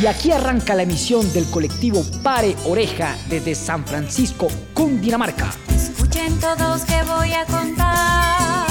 Y aquí arranca la emisión del colectivo Pare Oreja desde San Francisco, Cundinamarca. Escuchen todos que voy a contar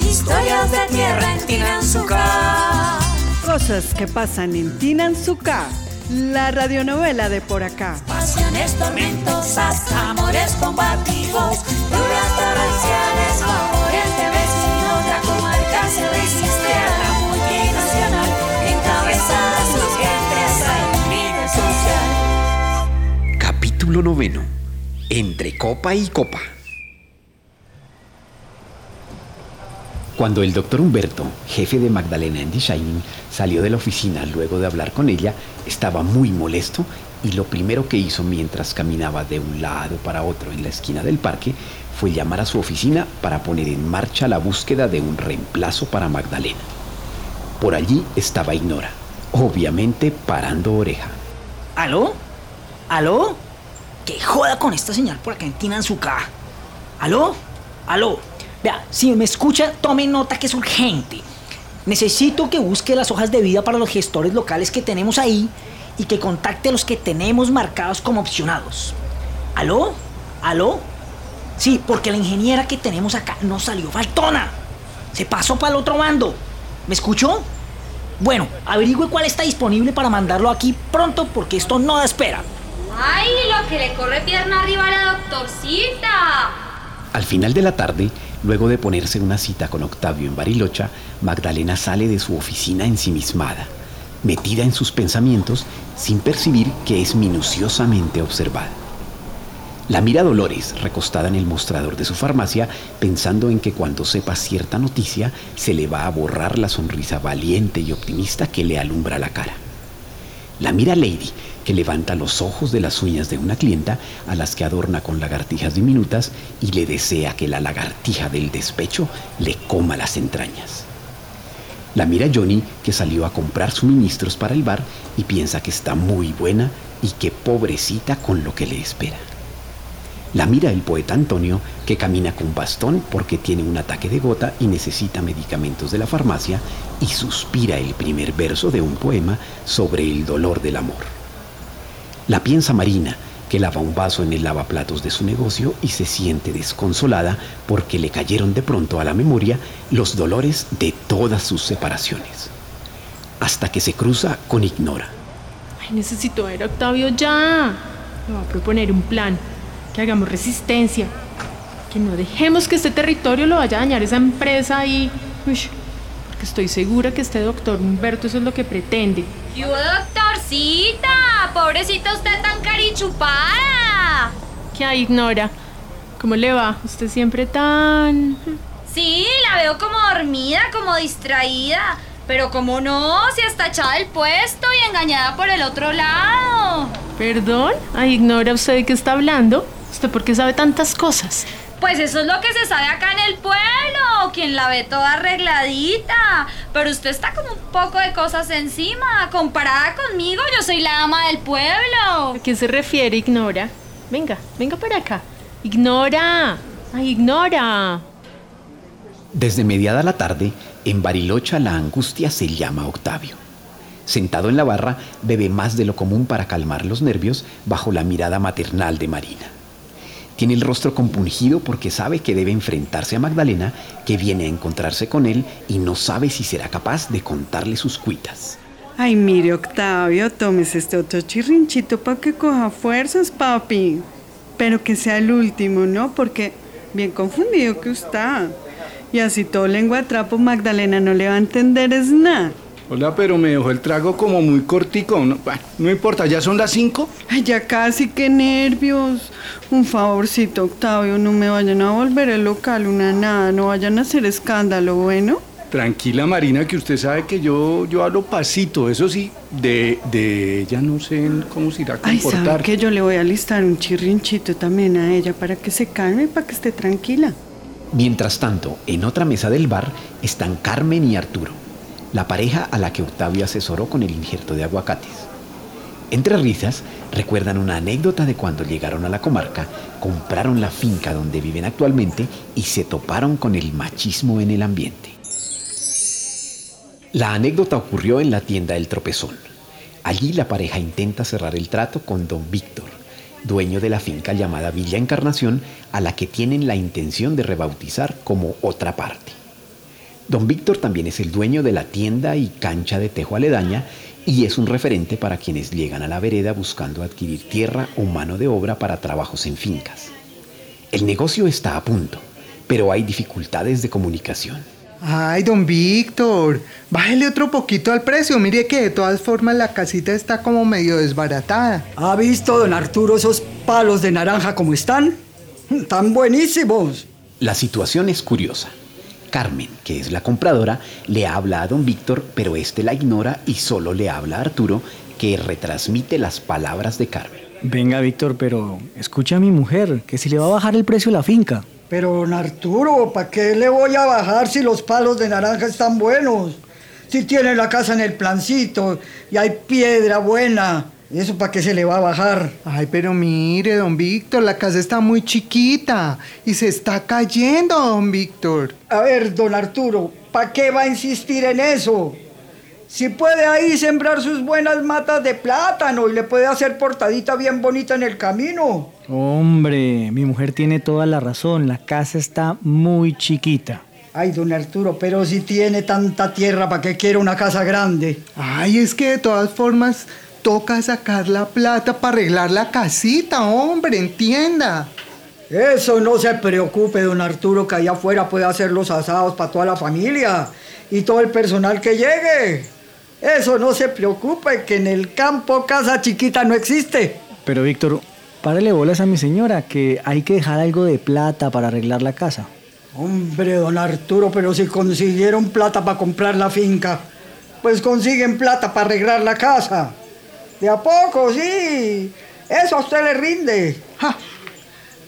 historias de tierra en Tinanzuca. Cosas que pasan en Tinanzuca, la radionovela de por acá. Pasiones tormentosas, amores combativos, Capítulo noveno. Entre copa y copa. Cuando el doctor Humberto, jefe de Magdalena en The Shining, salió de la oficina luego de hablar con ella, estaba muy molesto y lo primero que hizo mientras caminaba de un lado para otro en la esquina del parque fue llamar a su oficina para poner en marcha la búsqueda de un reemplazo para Magdalena. Por allí estaba Ignora, obviamente parando oreja. ¿Aló? ¿Aló? Que joda con esta señal por acá en Tinanzuca. ¿Aló? ¿Aló? Vea, si me escucha, tome nota que es urgente. Necesito que busque las hojas de vida para los gestores locales que tenemos ahí y que contacte a los que tenemos marcados como opcionados. ¿Aló? ¿Aló? Sí, porque la ingeniera que tenemos acá no salió faltona. Se pasó para el otro bando. ¿Me escuchó? Bueno, averigüe cuál está disponible para mandarlo aquí pronto porque esto no da espera. ¡Ay, lo que le corre pierna arriba a la doctorcita! Al final de la tarde, luego de ponerse una cita con Octavio en Barilocha, Magdalena sale de su oficina ensimismada, metida en sus pensamientos sin percibir que es minuciosamente observada. La mira Dolores, recostada en el mostrador de su farmacia, pensando en que cuando sepa cierta noticia se le va a borrar la sonrisa valiente y optimista que le alumbra la cara. La mira Lady, que levanta los ojos de las uñas de una clienta a las que adorna con lagartijas diminutas y le desea que la lagartija del despecho le coma las entrañas. La mira Johnny, que salió a comprar suministros para el bar y piensa que está muy buena y que pobrecita con lo que le espera. La mira el poeta Antonio, que camina con bastón porque tiene un ataque de gota y necesita medicamentos de la farmacia, y suspira el primer verso de un poema sobre el dolor del amor. La piensa Marina, que lava un vaso en el lavaplatos de su negocio y se siente desconsolada porque le cayeron de pronto a la memoria los dolores de todas sus separaciones. Hasta que se cruza con Ignora. Ay, necesito ver a Octavio ya. Me va a proponer un plan. Que hagamos resistencia. Que no dejemos que este territorio lo vaya a dañar esa empresa y... Uy, porque estoy segura que este doctor Humberto eso es lo que pretende. ¡Yo, doctorcita! ¡Pobrecita usted tan carichupada! ¿Qué hay, Ignora? ¿Cómo le va? Usted siempre tan... Sí, la veo como dormida, como distraída. Pero como no, si está echada del puesto y engañada por el otro lado. ¿Perdón? Ay, Ignora, ¿usted de qué está hablando? ¿Usted por qué sabe tantas cosas? Pues eso es lo que se sabe acá en el pueblo, quien la ve toda arregladita. Pero usted está con un poco de cosas encima. Comparada conmigo, yo soy la dama del pueblo. ¿A qué se refiere, Ignora? Venga, venga para acá. Ignora. Ay, Ignora. Desde mediada la tarde, en Barilocha la angustia se llama Octavio. Sentado en la barra, bebe más de lo común para calmar los nervios bajo la mirada maternal de Marina. Tiene el rostro compungido porque sabe que debe enfrentarse a Magdalena, que viene a encontrarse con él y no sabe si será capaz de contarle sus cuitas. Ay, mire, Octavio, tomes este otro chirrinchito para que coja fuerzas, papi. Pero que sea el último, ¿no? Porque bien confundido que está. Y así todo lengua trapo, Magdalena no le va a entender es nada. Hola, pero me dejó el trago como muy cortico. No, bueno, no importa, ya son las cinco. Ay, ya casi, qué nervios. Un favorcito, Octavio, no me vayan a volver el local una nada, no vayan a hacer escándalo, ¿bueno? Tranquila, Marina, que usted sabe que yo, yo hablo pasito. Eso sí, de, de ella no sé cómo se irá a Ay, comportar. ¿sabe que yo le voy a listar un chirrinchito también a ella para que se calme y para que esté tranquila? Mientras tanto, en otra mesa del bar están Carmen y Arturo, la pareja a la que Octavio asesoró con el injerto de aguacates. Entre risas, recuerdan una anécdota de cuando llegaron a la comarca, compraron la finca donde viven actualmente y se toparon con el machismo en el ambiente. La anécdota ocurrió en la tienda del tropezón. Allí la pareja intenta cerrar el trato con don Víctor, dueño de la finca llamada Villa Encarnación, a la que tienen la intención de rebautizar como otra parte. Don Víctor también es el dueño de la tienda y cancha de tejo aledaña y es un referente para quienes llegan a la vereda buscando adquirir tierra o mano de obra para trabajos en fincas. El negocio está a punto, pero hay dificultades de comunicación. Ay, don Víctor, bájele otro poquito al precio. Mire que de todas formas la casita está como medio desbaratada. ¿Ha visto, don Arturo, esos palos de naranja como están? Tan buenísimos. La situación es curiosa. Carmen, que es la compradora, le habla a don Víctor, pero este la ignora y solo le habla a Arturo, que retransmite las palabras de Carmen. Venga, Víctor, pero escucha a mi mujer, que si le va a bajar el precio de la finca. Pero, don Arturo, ¿para qué le voy a bajar si los palos de naranja están buenos? Si tiene la casa en el plancito y hay piedra buena. ¿Eso para qué se le va a bajar? Ay, pero mire, don Víctor, la casa está muy chiquita y se está cayendo, don Víctor. A ver, don Arturo, ¿para qué va a insistir en eso? Si puede ahí sembrar sus buenas matas de plátano y le puede hacer portadita bien bonita en el camino. Hombre, mi mujer tiene toda la razón, la casa está muy chiquita. Ay, don Arturo, pero si tiene tanta tierra, ¿para qué quiere una casa grande? Ay, es que de todas formas toca sacar la plata para arreglar la casita, hombre, entienda. Eso no se preocupe, don Arturo, que allá afuera puede hacer los asados para toda la familia y todo el personal que llegue. Eso no se preocupe, que en el campo casa chiquita no existe. Pero Víctor, párele bolas a mi señora, que hay que dejar algo de plata para arreglar la casa. Hombre, don Arturo, pero si consiguieron plata para comprar la finca, pues consiguen plata para arreglar la casa. De a poco, sí. Eso a usted le rinde. Ja.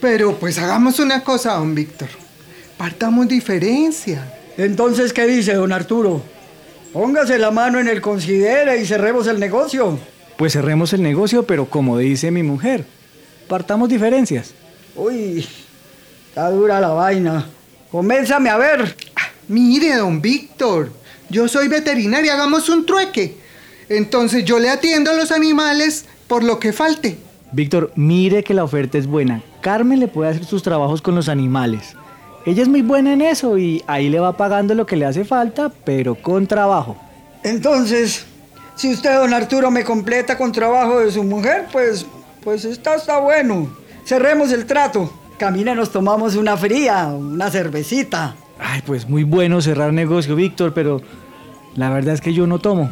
Pero pues hagamos una cosa, don Víctor. Partamos diferencia. Entonces, ¿qué dice, don Arturo? Póngase la mano en el considere y cerremos el negocio. Pues cerremos el negocio, pero como dice mi mujer, partamos diferencias. Uy, está dura la vaina. Coménzame a ver. Mire, don Víctor, yo soy veterinario, hagamos un trueque. Entonces yo le atiendo a los animales por lo que falte. Víctor, mire que la oferta es buena. Carmen le puede hacer sus trabajos con los animales. Ella es muy buena en eso y ahí le va pagando lo que le hace falta, pero con trabajo. Entonces, si usted, don Arturo, me completa con trabajo de su mujer, pues, pues está, está bueno. Cerremos el trato. Camina, nos tomamos una fría, una cervecita. Ay, pues muy bueno cerrar negocio, Víctor, pero la verdad es que yo no tomo.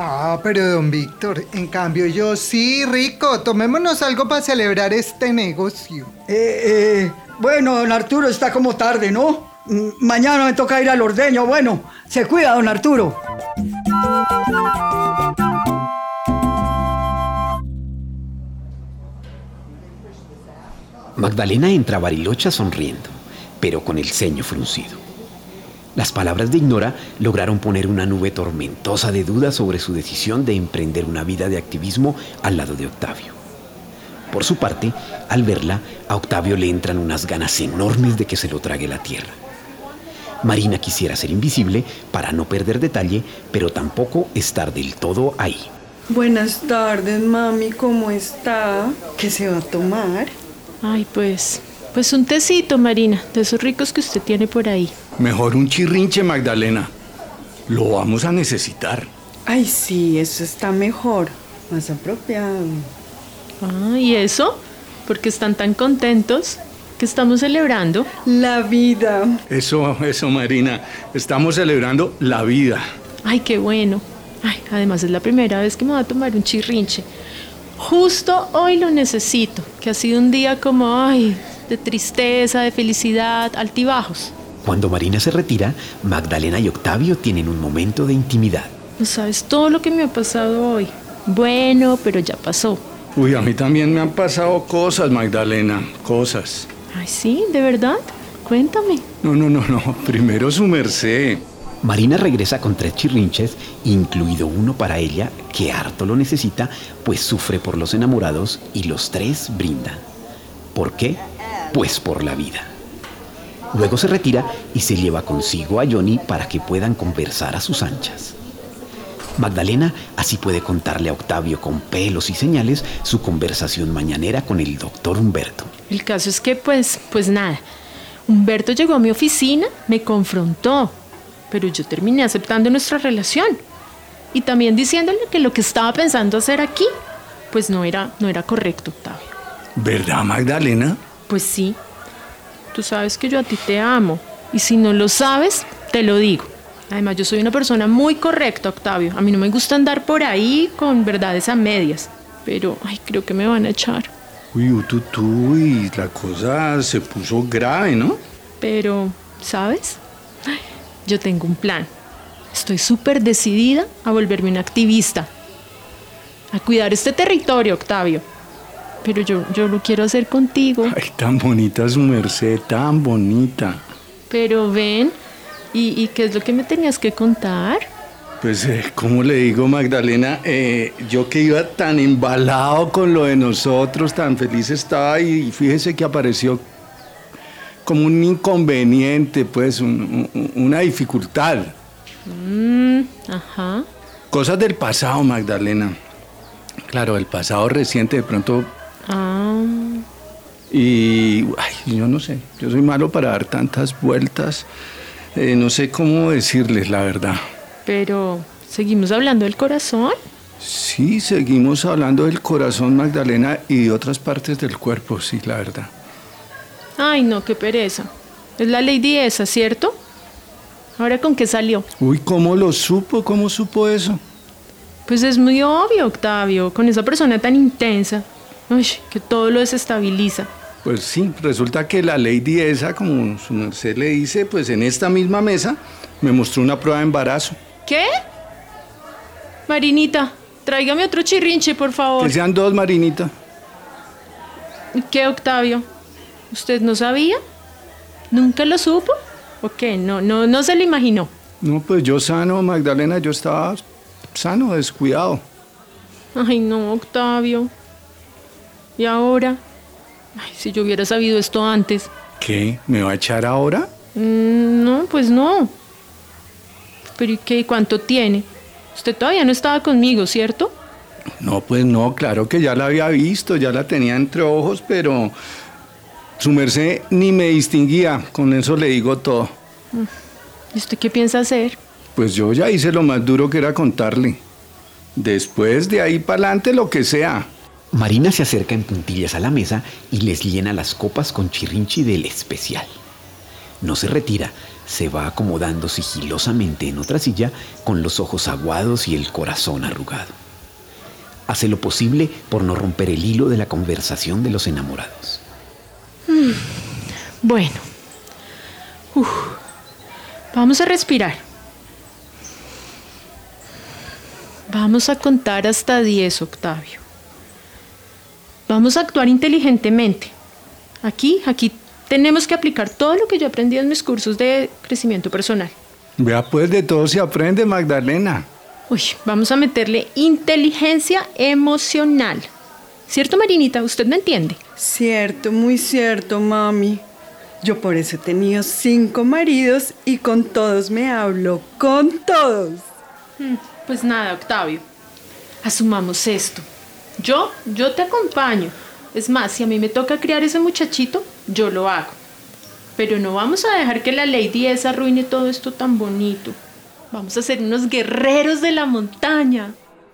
Ah, pero don Víctor, en cambio yo sí, rico, tomémonos algo para celebrar este negocio. Eh, eh, bueno, don Arturo, está como tarde, ¿no? Mm, Mañana me toca ir al ordeño. Bueno, se cuida, don Arturo. Magdalena entra a Barilocha sonriendo, pero con el ceño fruncido. Las palabras de Ignora lograron poner una nube tormentosa de dudas sobre su decisión de emprender una vida de activismo al lado de Octavio. Por su parte, al verla, a Octavio le entran unas ganas enormes de que se lo trague la tierra. Marina quisiera ser invisible para no perder detalle, pero tampoco estar del todo ahí. Buenas tardes, mami, ¿cómo está? ¿Qué se va a tomar? Ay, pues, pues un tecito, Marina, de esos ricos que usted tiene por ahí. Mejor un chirrinche, Magdalena. Lo vamos a necesitar. Ay, sí, eso está mejor, más apropiado. Ah, ¿y eso? ¿Por qué están tan contentos? ¿Qué estamos celebrando? La vida. Eso, eso, Marina. Estamos celebrando la vida. Ay, qué bueno. Ay, además es la primera vez que me voy a tomar un chirrinche. Justo hoy lo necesito, que ha sido un día como, ay, de tristeza, de felicidad, altibajos. Cuando Marina se retira, Magdalena y Octavio tienen un momento de intimidad. No sabes todo lo que me ha pasado hoy. Bueno, pero ya pasó. Uy, a mí también me han pasado cosas, Magdalena. Cosas. Ay, sí, ¿de verdad? Cuéntame. No, no, no, no. Primero su merced. Marina regresa con tres chirrinches, incluido uno para ella, que harto lo necesita, pues sufre por los enamorados y los tres brindan. ¿Por qué? Pues por la vida. Luego se retira y se lleva consigo a Johnny para que puedan conversar a sus anchas. Magdalena así puede contarle a Octavio con pelos y señales su conversación mañanera con el doctor Humberto. El caso es que, pues, pues nada. Humberto llegó a mi oficina, me confrontó, pero yo terminé aceptando nuestra relación. Y también diciéndole que lo que estaba pensando hacer aquí, pues no era, no era correcto, Octavio. ¿Verdad, Magdalena? Pues sí. Tú sabes que yo a ti te amo. Y si no lo sabes, te lo digo. Además, yo soy una persona muy correcta, Octavio. A mí no me gusta andar por ahí con verdades a medias. Pero, ay, creo que me van a echar. Uy, tú, tú, y la cosa se puso grave, ¿no? Pero, ¿sabes? Ay, Yo tengo un plan. Estoy súper decidida a volverme una activista. A cuidar este territorio, Octavio. Pero yo, yo lo quiero hacer contigo. Ay, tan bonita su merced, tan bonita. Pero ven, ¿y, y qué es lo que me tenías que contar? Pues, eh, ¿cómo le digo, Magdalena? Eh, yo que iba tan embalado con lo de nosotros, tan feliz estaba y fíjese que apareció como un inconveniente, pues, un- un- una dificultad. Mm, ajá. Cosas del pasado, Magdalena. Claro, el pasado reciente de pronto. Ah, Y, ay, yo no sé, yo soy malo para dar tantas vueltas. Eh, no sé cómo decirles la verdad. pero ¿seguimos hablando del corazón? Sí, seguimos hablando del corazón, Magdalena, y de otras partes del cuerpo, sí, la verdad. Ay, no, qué pereza. Es la lady esa, ¿cierto? ¿Ahora con qué salió? Uy, ¿cómo lo supo? ¿Cómo supo eso? Pues es muy obvio, Octavio, con esa persona tan intensa. Uy, que todo lo desestabiliza. Pues sí, resulta que la lady esa, como su merced le dice, pues en esta misma mesa me mostró una prueba de embarazo. ¿Qué? Marinita, tráigame otro chirrinche, por favor. Que sean dos, Marinita. ¿Qué, Octavio? ¿Usted no sabía? ¿Nunca lo supo? ¿O qué? No, no, no se lo imaginó. No, pues yo sano, Magdalena, yo estaba sano, descuidado. Ay, no, Octavio. ¿Y ahora? Ay, si yo hubiera sabido esto antes. ¿Qué? ¿Me va a echar ahora? Mm, no, pues no. Pero ¿y qué? ¿Cuánto tiene? Usted todavía no estaba conmigo, ¿cierto? No, pues no, claro que ya la había visto, ya la tenía entre ojos, pero su merced ni me distinguía, con eso le digo todo. ¿Y usted qué piensa hacer? Pues yo ya hice lo más duro que era contarle. Después de ahí para adelante lo que sea. Marina se acerca en puntillas a la mesa y les llena las copas con chirrinchi del especial. No se retira, se va acomodando sigilosamente en otra silla con los ojos aguados y el corazón arrugado. Hace lo posible por no romper el hilo de la conversación de los enamorados. Bueno. Uf. Vamos a respirar. Vamos a contar hasta 10, Octavio. Vamos a actuar inteligentemente. Aquí, aquí tenemos que aplicar todo lo que yo aprendí en mis cursos de crecimiento personal. Vea, pues de todo se aprende, Magdalena. Uy, vamos a meterle inteligencia emocional. ¿Cierto, Marinita? ¿Usted me entiende? Cierto, muy cierto, mami. Yo por eso he tenido cinco maridos y con todos me hablo, con todos. Mm, Pues nada, Octavio. Asumamos esto. Yo, yo te acompaño. Es más, si a mí me toca criar ese muchachito, yo lo hago. Pero no vamos a dejar que la lady esa arruine todo esto tan bonito. Vamos a ser unos guerreros de la montaña.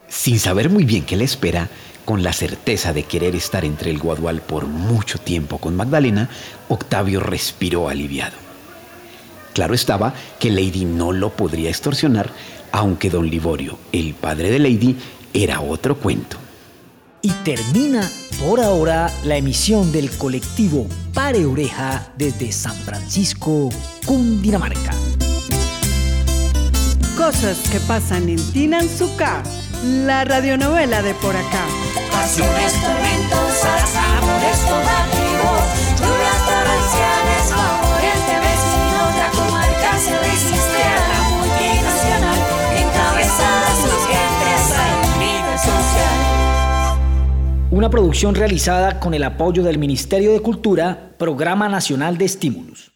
Sin saber muy bien qué le espera, con la certeza de querer estar entre el guadual por mucho tiempo con Magdalena, Octavio respiró aliviado. Claro estaba que Lady no lo podría extorsionar, aunque don Liborio, el padre de Lady, era otro cuento. Y termina por ahora la emisión del colectivo Pare Oreja desde San Francisco, Cundinamarca. Cosas que pasan en Tinanzuca, la radionovela de por acá. Pasiones tormentosas, amores combativos, lluvias torrenciales, Una producción realizada con el apoyo del Ministerio de Cultura, Programa Nacional de Estímulos.